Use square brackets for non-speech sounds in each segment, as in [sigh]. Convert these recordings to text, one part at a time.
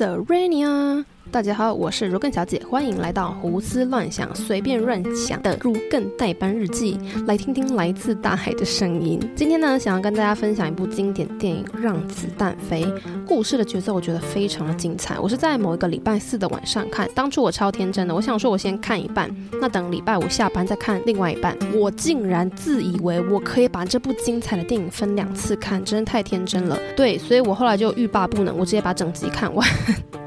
Serenia。大家好，我是如更小姐，欢迎来到胡思乱想、随便乱想的如更代班日记。来听听来自大海的声音。今天呢，想要跟大家分享一部经典电影《让子弹飞》。故事的角色我觉得非常的精彩。我是在某一个礼拜四的晚上看，当初我超天真的，我想说我先看一半，那等礼拜五下班再看另外一半。我竟然自以为我可以把这部精彩的电影分两次看，真的太天真了。对，所以我后来就欲罢不能，我直接把整集看完。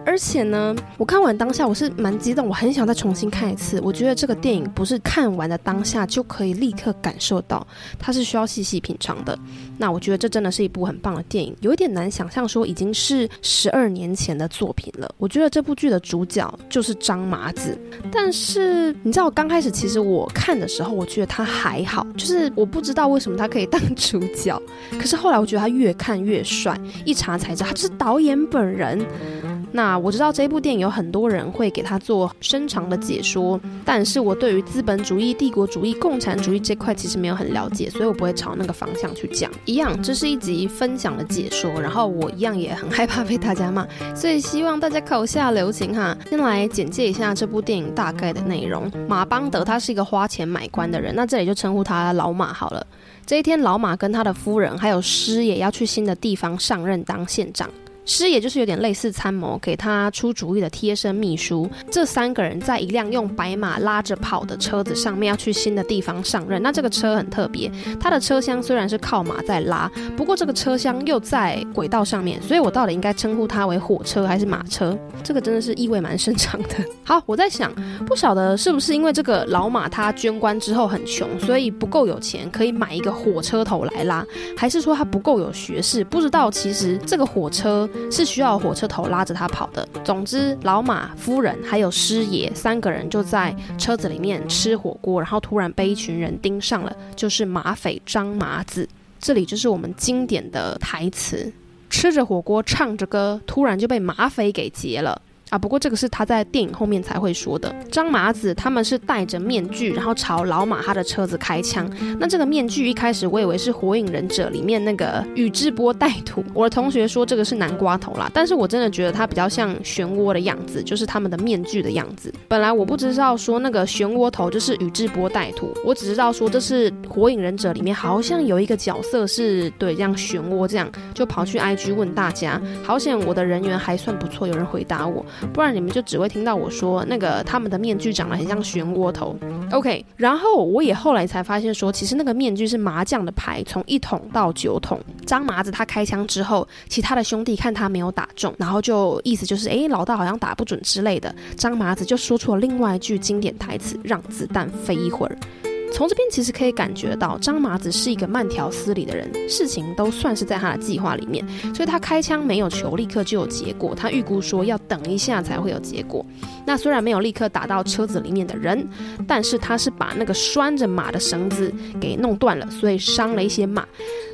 而且呢，我看完当下我是蛮激动，我很想再重新看一次。我觉得这个电影不是看完的当下就可以立刻感受到，它是需要细细品尝的。那我觉得这真的是一部很棒的电影，有一点难想象说已经是十二年前的作品了。我觉得这部剧的主角就是张麻子，但是你知道，我刚开始其实我看的时候，我觉得他还好，就是我不知道为什么他可以当主角。可是后来我觉得他越看越帅，一查才知道他就是导演本人。那我知道这部电影有很多人会给他做深长的解说，但是我对于资本主义、帝国主义、共产主义这块其实没有很了解，所以我不会朝那个方向去讲。一样，这是一集分享的解说，然后我一样也很害怕被大家骂，所以希望大家口下留情哈。先来简介一下这部电影大概的内容：马邦德他是一个花钱买官的人，那这里就称呼他老马好了。这一天，老马跟他的夫人还有师爷要去新的地方上任当县长。师爷就是有点类似参谋，给他出主意的贴身秘书。这三个人在一辆用白马拉着跑的车子上面要去新的地方上任。那这个车很特别，它的车厢虽然是靠马在拉，不过这个车厢又在轨道上面，所以我到底应该称呼它为火车还是马车？这个真的是意味蛮深长的。好，我在想，不晓得是不是因为这个老马他捐官之后很穷，所以不够有钱可以买一个火车头来拉，还是说他不够有学识？不知道，其实这个火车。是需要火车头拉着他跑的。总之，老马夫人还有师爷三个人就在车子里面吃火锅，然后突然被一群人盯上了，就是马匪张麻子。这里就是我们经典的台词：吃着火锅，唱着歌，突然就被马匪给劫了。啊，不过这个是他在电影后面才会说的。张麻子他们是戴着面具，然后朝老马他的车子开枪。那这个面具一开始我以为是《火影忍者》里面那个宇智波带土。我的同学说这个是南瓜头啦，但是我真的觉得它比较像漩涡的样子，就是他们的面具的样子。本来我不知道说那个漩涡头就是宇智波带土，我只知道说这是《火影忍者》里面好像有一个角色是对这样漩涡这样，就跑去 IG 问大家。好险我的人缘还算不错，有人回答我。不然你们就只会听到我说那个他们的面具长得很像漩涡头，OK。然后我也后来才发现说，其实那个面具是麻将的牌，从一筒到九筒。张麻子他开枪之后，其他的兄弟看他没有打中，然后就意思就是哎，老大好像打不准之类的。张麻子就说出了另外一句经典台词：“让子弹飞一会儿。”从这边其实可以感觉到，张麻子是一个慢条斯理的人，事情都算是在他的计划里面，所以他开枪没有求立刻就有结果，他预估说要等一下才会有结果。那虽然没有立刻打到车子里面的人，但是他是把那个拴着马的绳子给弄断了，所以伤了一些马。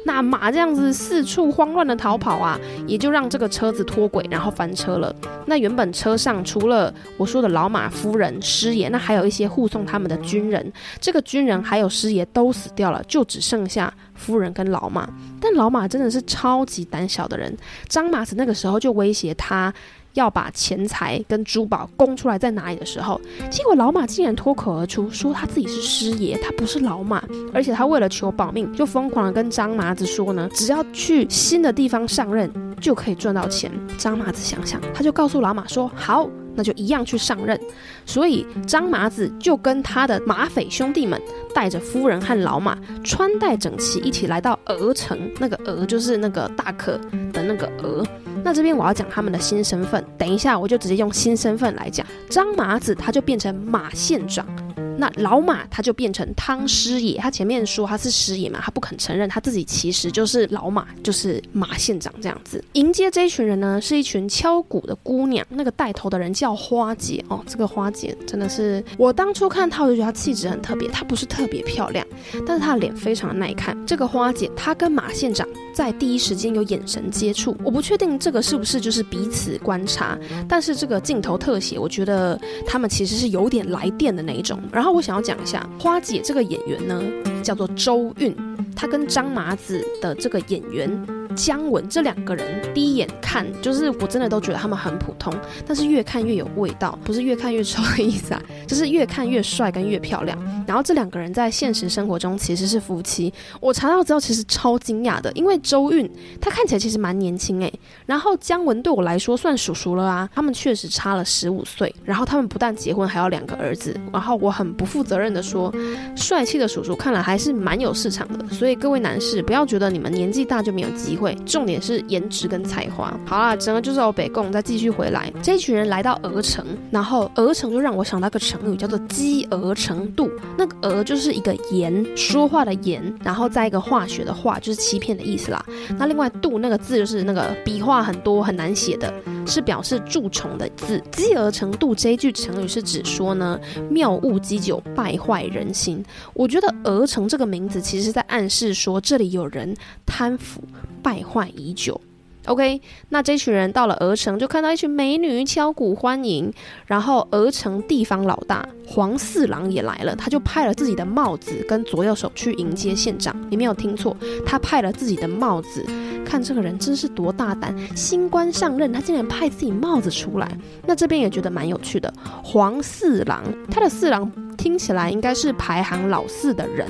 那马这样子四处慌乱的逃跑啊，也就让这个车子脱轨，然后翻车了。那原本车上除了我说的老马夫人、师爷，那还有一些护送他们的军人。这个军人人还有师爷都死掉了，就只剩下夫人跟老马。但老马真的是超级胆小的人，张麻子那个时候就威胁他。要把钱财跟珠宝供出来在哪里的时候，结果老马竟然脱口而出说他自己是师爷，他不是老马，而且他为了求保命，就疯狂的跟张麻子说呢，只要去新的地方上任就可以赚到钱。张麻子想想，他就告诉老马说好，那就一样去上任。所以张麻子就跟他的马匪兄弟们带着夫人和老马，穿戴整齐，一起来到鹅城。那个鹅就是那个大可的那个鹅。那这边我要讲他们的新身份，等一下我就直接用新身份来讲。张麻子他就变成马县长，那老马他就变成汤师爷。他前面说他是师爷嘛，他不肯承认他自己其实就是老马，就是马县长这样子。迎接这一群人呢，是一群敲鼓的姑娘，那个带头的人叫花姐哦。这个花姐真的是我当初看她，我就觉得她气质很特别。她不是特别漂亮，但是她的脸非常的耐看。这个花姐她跟马县长在第一时间有眼神接触，我不确定这个是不是就是彼此观察，但是这个镜头特写，我觉得他们其实是有点来电的那一种。然后我想要讲一下花姐这个演员呢，叫做周韵，她跟张麻子的这个演员姜文这两个人，第一眼看就是我真的都觉得他们很普通，但是越看越有味道，不是越看越丑的意思啊，[laughs] 就是越看越帅跟越漂亮。然后这两个人在现实生活中其实是夫妻，我查到之后其实超惊讶的，因为周韵她看起来其实蛮年轻哎，然后姜文对我来说算叔叔了啊，他们确实差了十五岁，然后他们不但结婚，还有两个儿子，然后我很不负责任的说，帅气的叔叔看来还是蛮有市场的，所以各位男士不要觉得你们年纪大就没有机会，重点是颜值跟才华。好啦，整个就是欧北贡，再继续回来，这一群人来到鹅城，然后鹅城就让我想到个成语叫做积鹅成度，那个鹅就是一个言，说话的言，然后再一个化学的化，就是欺骗的意思啦。那另外度那个字就是那个笔画很多很难写的，是表示蛀虫的字。积而成度这一句成语是指说呢，妙物积久，败坏人心。我觉得鹅城这个名字其实是在暗示说，这里有人贪腐败坏已久。OK，那这群人到了鹅城，就看到一群美女敲鼓欢迎。然后鹅城地方老大黄四郎也来了，他就派了自己的帽子跟左右手去迎接县长。你没有听错，他派了自己的帽子。看这个人真是多大胆，新官上任，他竟然派自己帽子出来。那这边也觉得蛮有趣的。黄四郎，他的四郎听起来应该是排行老四的人，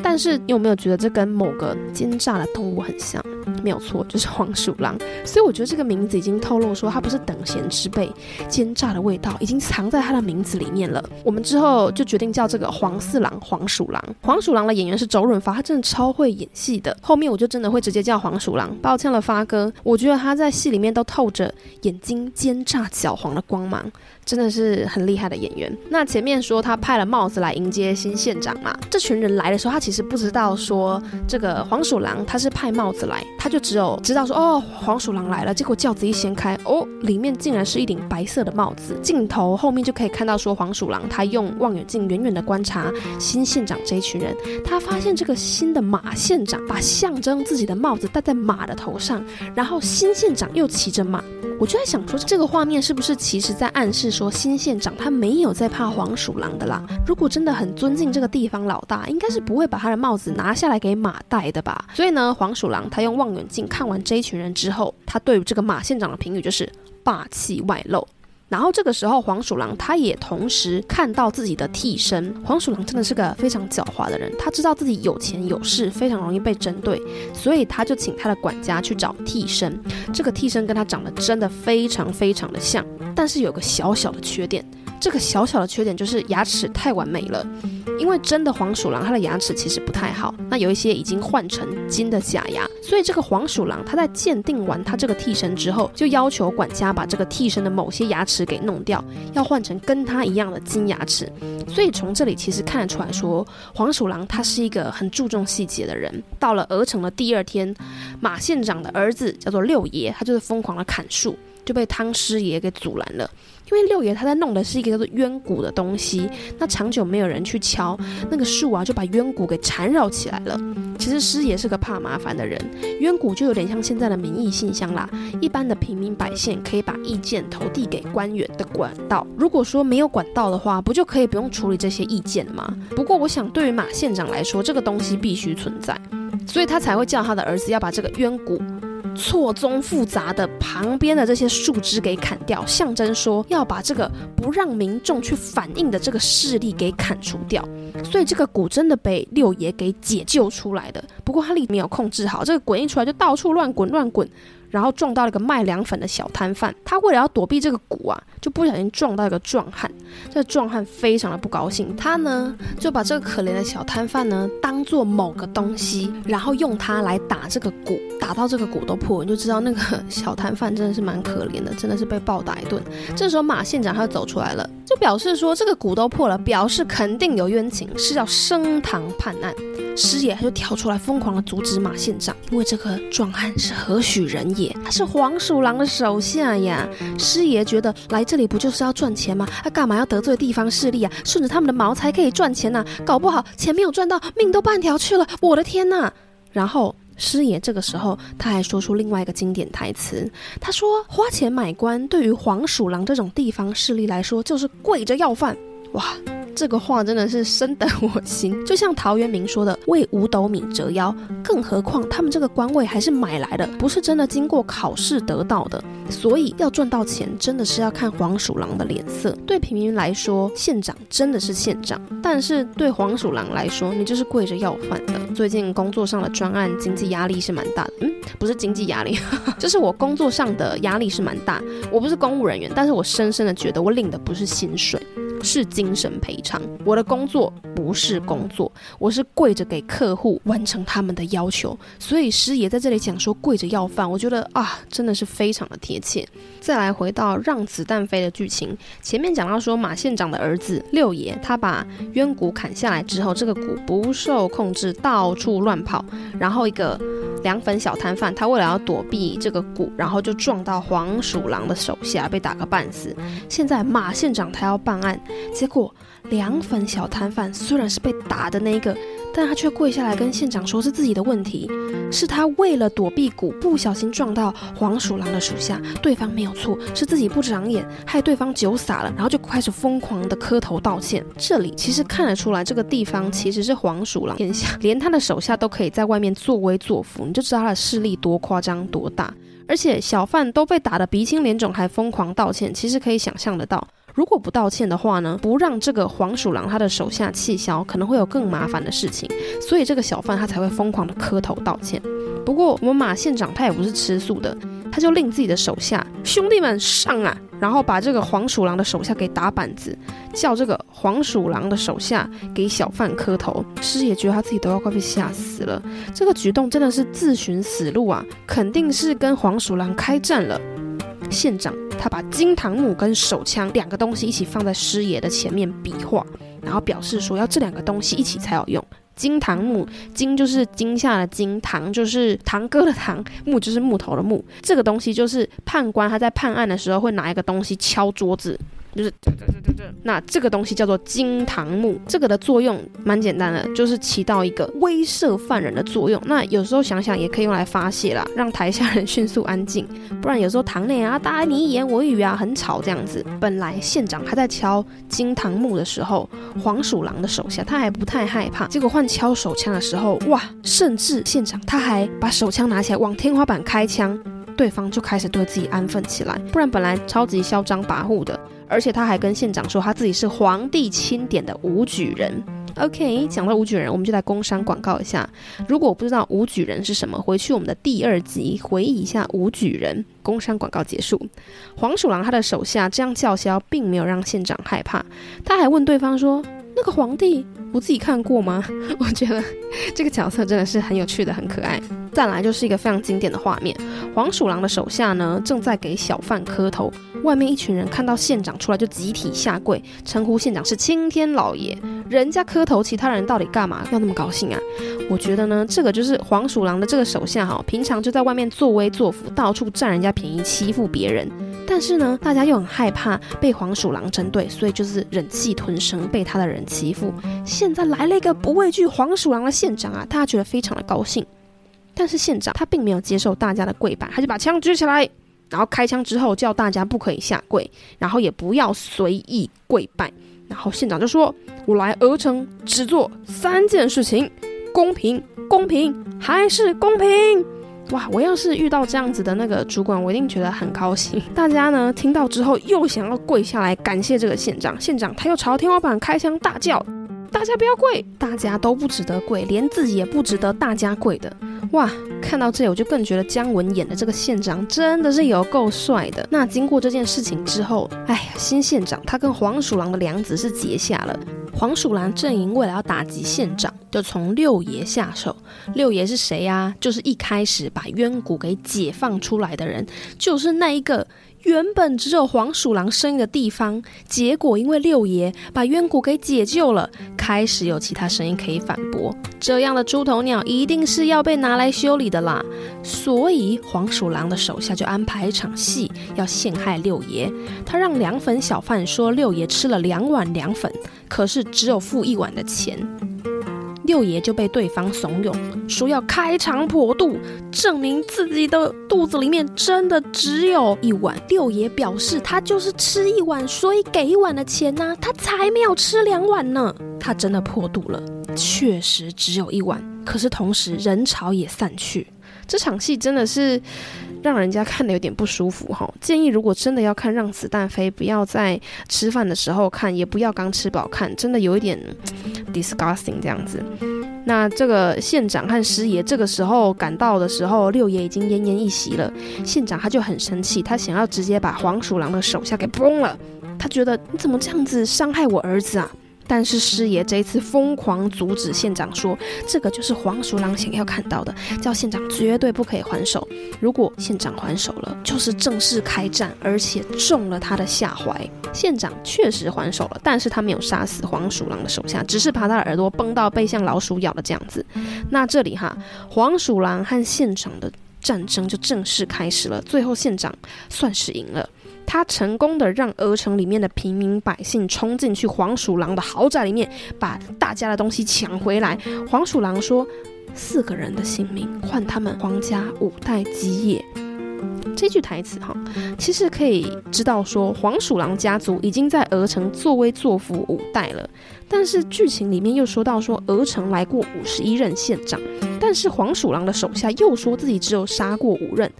但是你有没有觉得这跟某个奸诈的动物很像？没有错，就是黄鼠狼。所以我觉得这个名字已经透露说他不是等闲之辈，奸诈的味道已经藏在他的名字里面了。我们之后就决定叫这个黄四郎黄鼠狼。黄鼠狼的演员是周润发，他真的超会演戏的。后面我就真的会直接叫黄鼠狼。抱歉了，发哥，我觉得他在戏里面都透着眼睛奸诈狡猾的光芒。真的是很厉害的演员。那前面说他派了帽子来迎接新县长嘛，这群人来的时候，他其实不知道说这个黄鼠狼他是派帽子来，他就只有知道说哦，黄鼠狼来了。结果轿子一掀开，哦，里面竟然是一顶白色的帽子。镜头后面就可以看到说黄鼠狼他用望远镜远远的观察新县长这一群人，他发现这个新的马县长把象征自己的帽子戴在马的头上，然后新县长又骑着马。我就在想说，这个画面是不是其实在暗示说，新县长他没有在怕黄鼠狼的啦？如果真的很尊敬这个地方老大，应该是不会把他的帽子拿下来给马戴的吧？所以呢，黄鼠狼他用望远镜看完这一群人之后，他对于这个马县长的评语就是霸气外露。然后这个时候，黄鼠狼他也同时看到自己的替身。黄鼠狼真的是个非常狡猾的人，他知道自己有钱有势，非常容易被针对，所以他就请他的管家去找替身。这个替身跟他长得真的非常非常的像，但是有个小小的缺点。这个小小的缺点就是牙齿太完美了，因为真的黄鼠狼它的牙齿其实不太好，那有一些已经换成金的假牙，所以这个黄鼠狼它在鉴定完它这个替身之后，就要求管家把这个替身的某些牙齿给弄掉，要换成跟他一样的金牙齿。所以从这里其实看得出来说，黄鼠狼他是一个很注重细节的人。到了鹅城的第二天，马县长的儿子叫做六爷，他就是疯狂的砍树，就被汤师爷给阻拦了。因为六爷他在弄的是一个叫做冤骨的东西，那长久没有人去敲那个树啊，就把冤骨给缠绕起来了。其实师爷是个怕麻烦的人，冤骨就有点像现在的民意信箱啦，一般的平民百姓可以把意见投递给官员的管道。如果说没有管道的话，不就可以不用处理这些意见吗？不过我想对于马县长来说，这个东西必须存在，所以他才会叫他的儿子要把这个冤骨。错综复杂的旁边的这些树枝给砍掉，象征说要把这个不让民众去反映的这个势力给砍除掉。所以这个鼓真的被六爷给解救出来的，不过他力没有控制好，这个滚一出来就到处乱滚乱滚。然后撞到了一个卖凉粉的小摊贩，他为了要躲避这个鼓啊，就不小心撞到一个壮汉。这个壮汉非常的不高兴，他呢就把这个可怜的小摊贩呢当做某个东西，然后用它来打这个鼓，打到这个鼓都破，你就知道那个小摊贩真的是蛮可怜的，真的是被暴打一顿。这时候马县长他就走出来了，就表示说这个鼓都破了，表示肯定有冤情，是要升堂判案。师爷他就跳出来疯狂的阻止马县长，因为这个壮汉是何许人也？他是黄鼠狼的手下呀。师爷觉得来这里不就是要赚钱吗？他干嘛要得罪地方势力啊？顺着他们的毛才可以赚钱呐！搞不好钱没有赚到，命都半条去了。我的天呐！然后师爷这个时候他还说出另外一个经典台词，他说：“花钱买官对于黄鼠狼这种地方势力来说，就是跪着要饭。”哇！这个话真的是深得我心。就像陶渊明说的“为五斗米折腰”，更何况他们这个官位还是买来的，不是真的经过考试得到的。所以要赚到钱，真的是要看黄鼠狼的脸色。对平民来说，县长真的是县长；但是对黄鼠狼来说，你就是跪着要饭的。最近工作上的专案，经济压力是蛮大的。嗯，不是经济压力，[laughs] 就是我工作上的压力是蛮大。我不是公务人员，但是我深深的觉得我领的不是薪水。是精神赔偿。我的工作不是工作，我是跪着给客户完成他们的要求。所以师爷在这里讲说跪着要饭，我觉得啊，真的是非常的贴切。再来回到让子弹飞的剧情，前面讲到说马县长的儿子六爷，他把冤骨砍下来之后，这个骨不受控制到处乱跑，然后一个。凉粉小摊贩，他为了要躲避这个鼓，然后就撞到黄鼠狼的手下，被打个半死。现在马县长他要办案，结果凉粉小摊贩虽然是被打的那个。但他却跪下来跟县长说是自己的问题，是他为了躲避鼓不小心撞到黄鼠狼的属下，对方没有错，是自己不长眼害对方酒洒了，然后就开始疯狂的磕头道歉。这里其实看得出来，这个地方其实是黄鼠狼天下，连他的手下都可以在外面作威作福，你就知道他的势力多夸张多大。而且小贩都被打得鼻青脸肿还疯狂道歉，其实可以想象得到。如果不道歉的话呢，不让这个黄鼠狼他的手下气消，可能会有更麻烦的事情，所以这个小贩他才会疯狂的磕头道歉。不过我们马县长他也不是吃素的，他就令自己的手下兄弟们上啊，然后把这个黄鼠狼的手下给打板子，叫这个黄鼠狼的手下给小贩磕头。师爷觉得他自己都要快被吓死了，这个举动真的是自寻死路啊，肯定是跟黄鼠狼开战了。县长他把金堂木跟手枪两个东西一起放在师爷的前面比划，然后表示说要这两个东西一起才有用。金堂木，金就是惊吓的惊，堂就是堂哥的堂，木就是木头的木。这个东西就是判官他在判案的时候会拿一个东西敲桌子。就是那这个东西叫做惊堂木，这个的作用蛮简单的，就是起到一个威慑犯人的作用。那有时候想想也可以用来发泄啦，让台下人迅速安静。不然有时候堂内啊，大家你一言我一语啊，很吵这样子。本来县长他在敲惊堂木的时候，黄鼠狼的手下他还不太害怕，结果换敲手枪的时候，哇，甚至县长他还把手枪拿起来往天花板开枪，对方就开始对自己安分起来。不然本来超级嚣张跋扈的。而且他还跟县长说，他自己是皇帝钦点的武举人。OK，讲到武举人，我们就来工商广告一下。如果我不知道武举人是什么，回去我们的第二集回忆一下武举人。工商广告结束。黄鼠狼他的手下这样叫嚣，并没有让县长害怕，他还问对方说：“那个皇帝，我自己看过吗？” [laughs] 我觉得这个角色真的是很有趣的，很可爱。再来就是一个非常经典的画面，黄鼠狼的手下呢正在给小贩磕头。外面一群人看到县长出来，就集体下跪，称呼县长是青天老爷。人家磕头，其他人到底干嘛要那么高兴啊？我觉得呢，这个就是黄鼠狼的这个手下哈，平常就在外面作威作福，到处占人家便宜，欺负别人。但是呢，大家又很害怕被黄鼠狼针对，所以就是忍气吞声，被他的人欺负。现在来了一个不畏惧黄鼠狼的县长啊，大家觉得非常的高兴。但是县长他并没有接受大家的跪拜，他就把枪举起来。然后开枪之后，叫大家不可以下跪，然后也不要随意跪拜。然后县长就说：“我来鹅城只做三件事情，公平、公平还是公平。”哇！我要是遇到这样子的那个主管，我一定觉得很高兴。[laughs] 大家呢听到之后，又想要跪下来感谢这个县长。县长他又朝天花板开枪大叫：“大家不要跪，大家都不值得跪，连自己也不值得大家跪的。”哇！看到这里，我就更觉得姜文演的这个县长真的是有够帅的。那经过这件事情之后，哎呀，新县长他跟黄鼠狼的梁子是结下了。黄鼠狼阵营为了要打击县长，就从六爷下手。六爷是谁呀？就是一开始把冤谷给解放出来的人，就是那一个。原本只有黄鼠狼声音的地方，结果因为六爷把冤骨给解救了，开始有其他声音可以反驳。这样的猪头鸟一定是要被拿来修理的啦。所以黄鼠狼的手下就安排一场戏，要陷害六爷。他让凉粉小贩说六爷吃了两碗凉粉，可是只有付一碗的钱。六爷就被对方怂恿，说要开肠破肚，证明自己的肚子里面真的只有一碗。六爷表示他就是吃一碗，所以给一碗的钱呢、他才没有吃两碗呢。他真的破肚了，确实只有一碗。可是同时人潮也散去，这场戏真的是让人家看的有点不舒服哈。建议如果真的要看《让子弹飞》，不要在吃饭的时候看，也不要刚吃饱看，真的有一点 disgusting 这样子。那这个县长和师爷这个时候赶到的时候，六爷已经奄奄一息了。县长他就很生气，他想要直接把黄鼠狼的手下给崩了。他觉得你怎么这样子伤害我儿子啊？但是师爷这一次疯狂阻止县长说，这个就是黄鼠狼想要看到的，叫县长绝对不可以还手。如果县长还手了，就是正式开战，而且中了他的下怀。县长确实还手了，但是他没有杀死黄鼠狼的手下，只是把他的耳朵崩到被像老鼠咬了这样子。那这里哈，黄鼠狼和县长的战争就正式开始了，最后县长算是赢了。他成功的让鹅城里面的平民百姓冲进去黄鼠狼的豪宅里面，把大家的东西抢回来。黄鼠狼说：“四个人的性命换他们黄家五代基业。”这句台词哈，其实可以知道说黄鼠狼家族已经在鹅城作威作福五代了。但是剧情里面又说到说鹅城来过五十一任县长，但是黄鼠狼的手下又说自己只有杀过五任。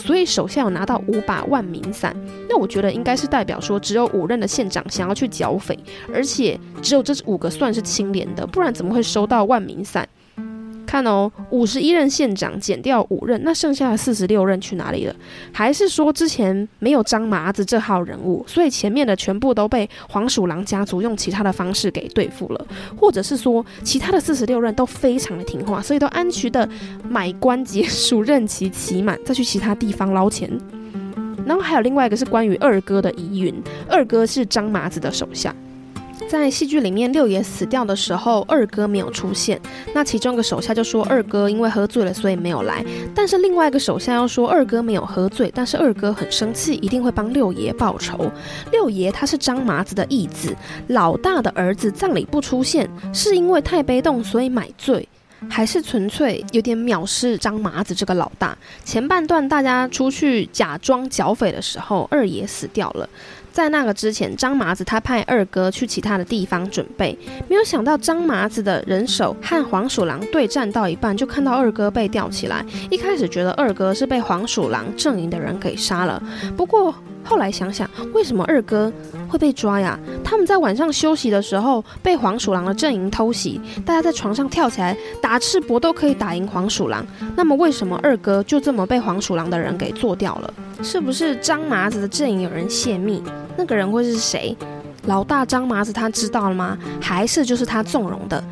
所以手下有拿到五把万民伞，那我觉得应该是代表说只有五任的县长想要去剿匪，而且只有这五个算是清廉的，不然怎么会收到万民伞？看哦，五十一任县长减掉五任，那剩下的四十六任去哪里了？还是说之前没有张麻子这号人物，所以前面的全部都被黄鼠狼家族用其他的方式给对付了？或者是说其他的四十六任都非常的听话，所以都安全的买官结束任期期满，再去其他地方捞钱？然后还有另外一个是关于二哥的疑云，二哥是张麻子的手下。在戏剧里面，六爷死掉的时候，二哥没有出现。那其中一个手下就说，二哥因为喝醉了，所以没有来。但是另外一个手下又说，二哥没有喝醉，但是二哥很生气，一定会帮六爷报仇。六爷他是张麻子的义子，老大的儿子葬礼不出现，是因为太悲动，所以买醉，还是纯粹有点藐视张麻子这个老大？前半段大家出去假装剿匪的时候，二爷死掉了。在那个之前，张麻子他派二哥去其他的地方准备，没有想到张麻子的人手和黄鼠狼对战到一半，就看到二哥被吊起来。一开始觉得二哥是被黄鼠狼阵营的人给杀了，不过后来想想，为什么二哥会被抓呀？他们在晚上休息的时候被黄鼠狼的阵营偷袭，大家在床上跳起来打赤膊都可以打赢黄鼠狼，那么为什么二哥就这么被黄鼠狼的人给做掉了？是不是张麻子的阵营有人泄密？那个人会是谁？老大张麻子他知道了吗？还是就是他纵容的？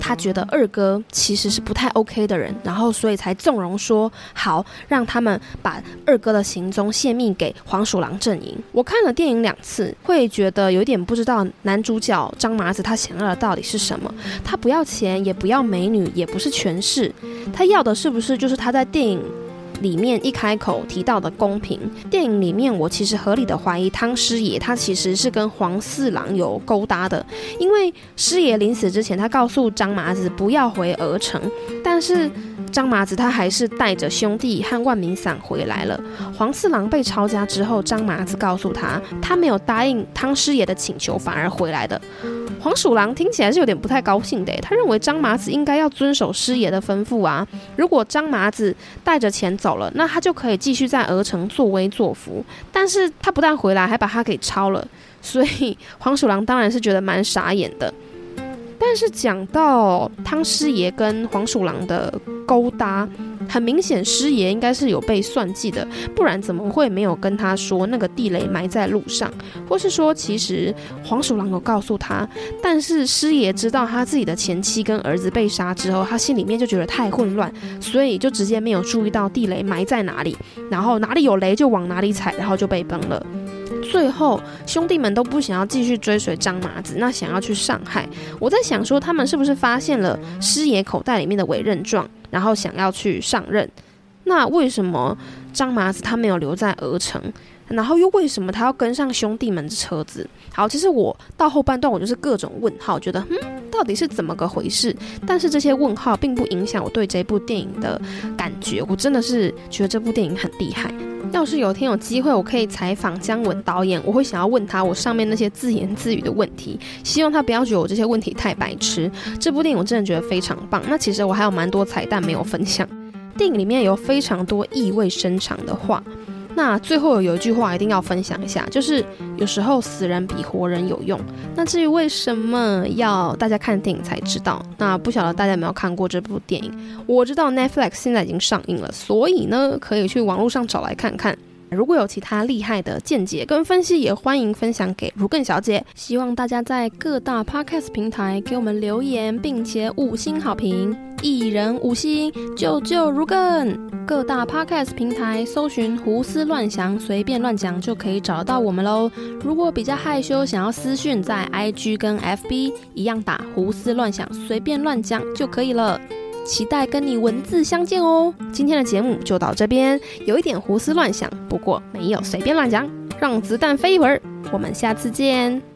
他觉得二哥其实是不太 OK 的人，然后所以才纵容说好让他们把二哥的行踪泄密给黄鼠狼阵营。我看了电影两次，会觉得有点不知道男主角张麻子他想要的到底是什么？他不要钱，也不要美女，也不是权势，他要的是不是就是他在电影？里面一开口提到的公平，电影里面我其实合理的怀疑汤师爷他其实是跟黄四郎有勾搭的，因为师爷临死之前他告诉张麻子不要回鹅城，但是张麻子他还是带着兄弟和万民伞回来了。黄四郎被抄家之后，张麻子告诉他他没有答应汤师爷的请求，反而回来的。黄鼠狼听起来是有点不太高兴的，他认为张麻子应该要遵守师爷的吩咐啊。如果张麻子带着钱走了，那他就可以继续在鹅城作威作福。但是他不但回来，还把他给抄了，所以黄鼠狼当然是觉得蛮傻眼的。但是讲到汤师爷跟黄鼠狼的勾搭，很明显师爷应该是有被算计的，不然怎么会没有跟他说那个地雷埋在路上，或是说其实黄鼠狼有告诉他，但是师爷知道他自己的前妻跟儿子被杀之后，他心里面就觉得太混乱，所以就直接没有注意到地雷埋在哪里，然后哪里有雷就往哪里踩，然后就被崩了。最后，兄弟们都不想要继续追随张麻子，那想要去上海。我在想说，他们是不是发现了师爷口袋里面的委任状，然后想要去上任？那为什么张麻子他没有留在鹅城？然后又为什么他要跟上兄弟们的车子？好，其实我到后半段我就是各种问号，觉得嗯，到底是怎么个回事？但是这些问号并不影响我对这部电影的感觉，我真的是觉得这部电影很厉害。要是有天有机会，我可以采访姜文导演，我会想要问他我上面那些自言自语的问题，希望他不要觉得我这些问题太白痴。这部电影我真的觉得非常棒。那其实我还有蛮多彩蛋没有分享，电影里面有非常多意味深长的话。那最后有一句话一定要分享一下，就是有时候死人比活人有用。那至于为什么要大家看电影才知道，那不晓得大家有没有看过这部电影？我知道 Netflix 现在已经上映了，所以呢可以去网络上找来看看。如果有其他厉害的见解跟分析，也欢迎分享给如更小姐。希望大家在各大 Podcast 平台给我们留言，并且五星好评，一人五星，救救如更。各大 Podcast 平台搜寻“胡思乱想”，随便乱讲就可以找到我们喽。如果比较害羞，想要私讯，在 IG 跟 FB 一样打“胡思乱想”，随便乱讲就可以了。期待跟你文字相见哦！今天的节目就到这边，有一点胡思乱想，不过没有随便乱讲，让子弹飞一会儿。我们下次见。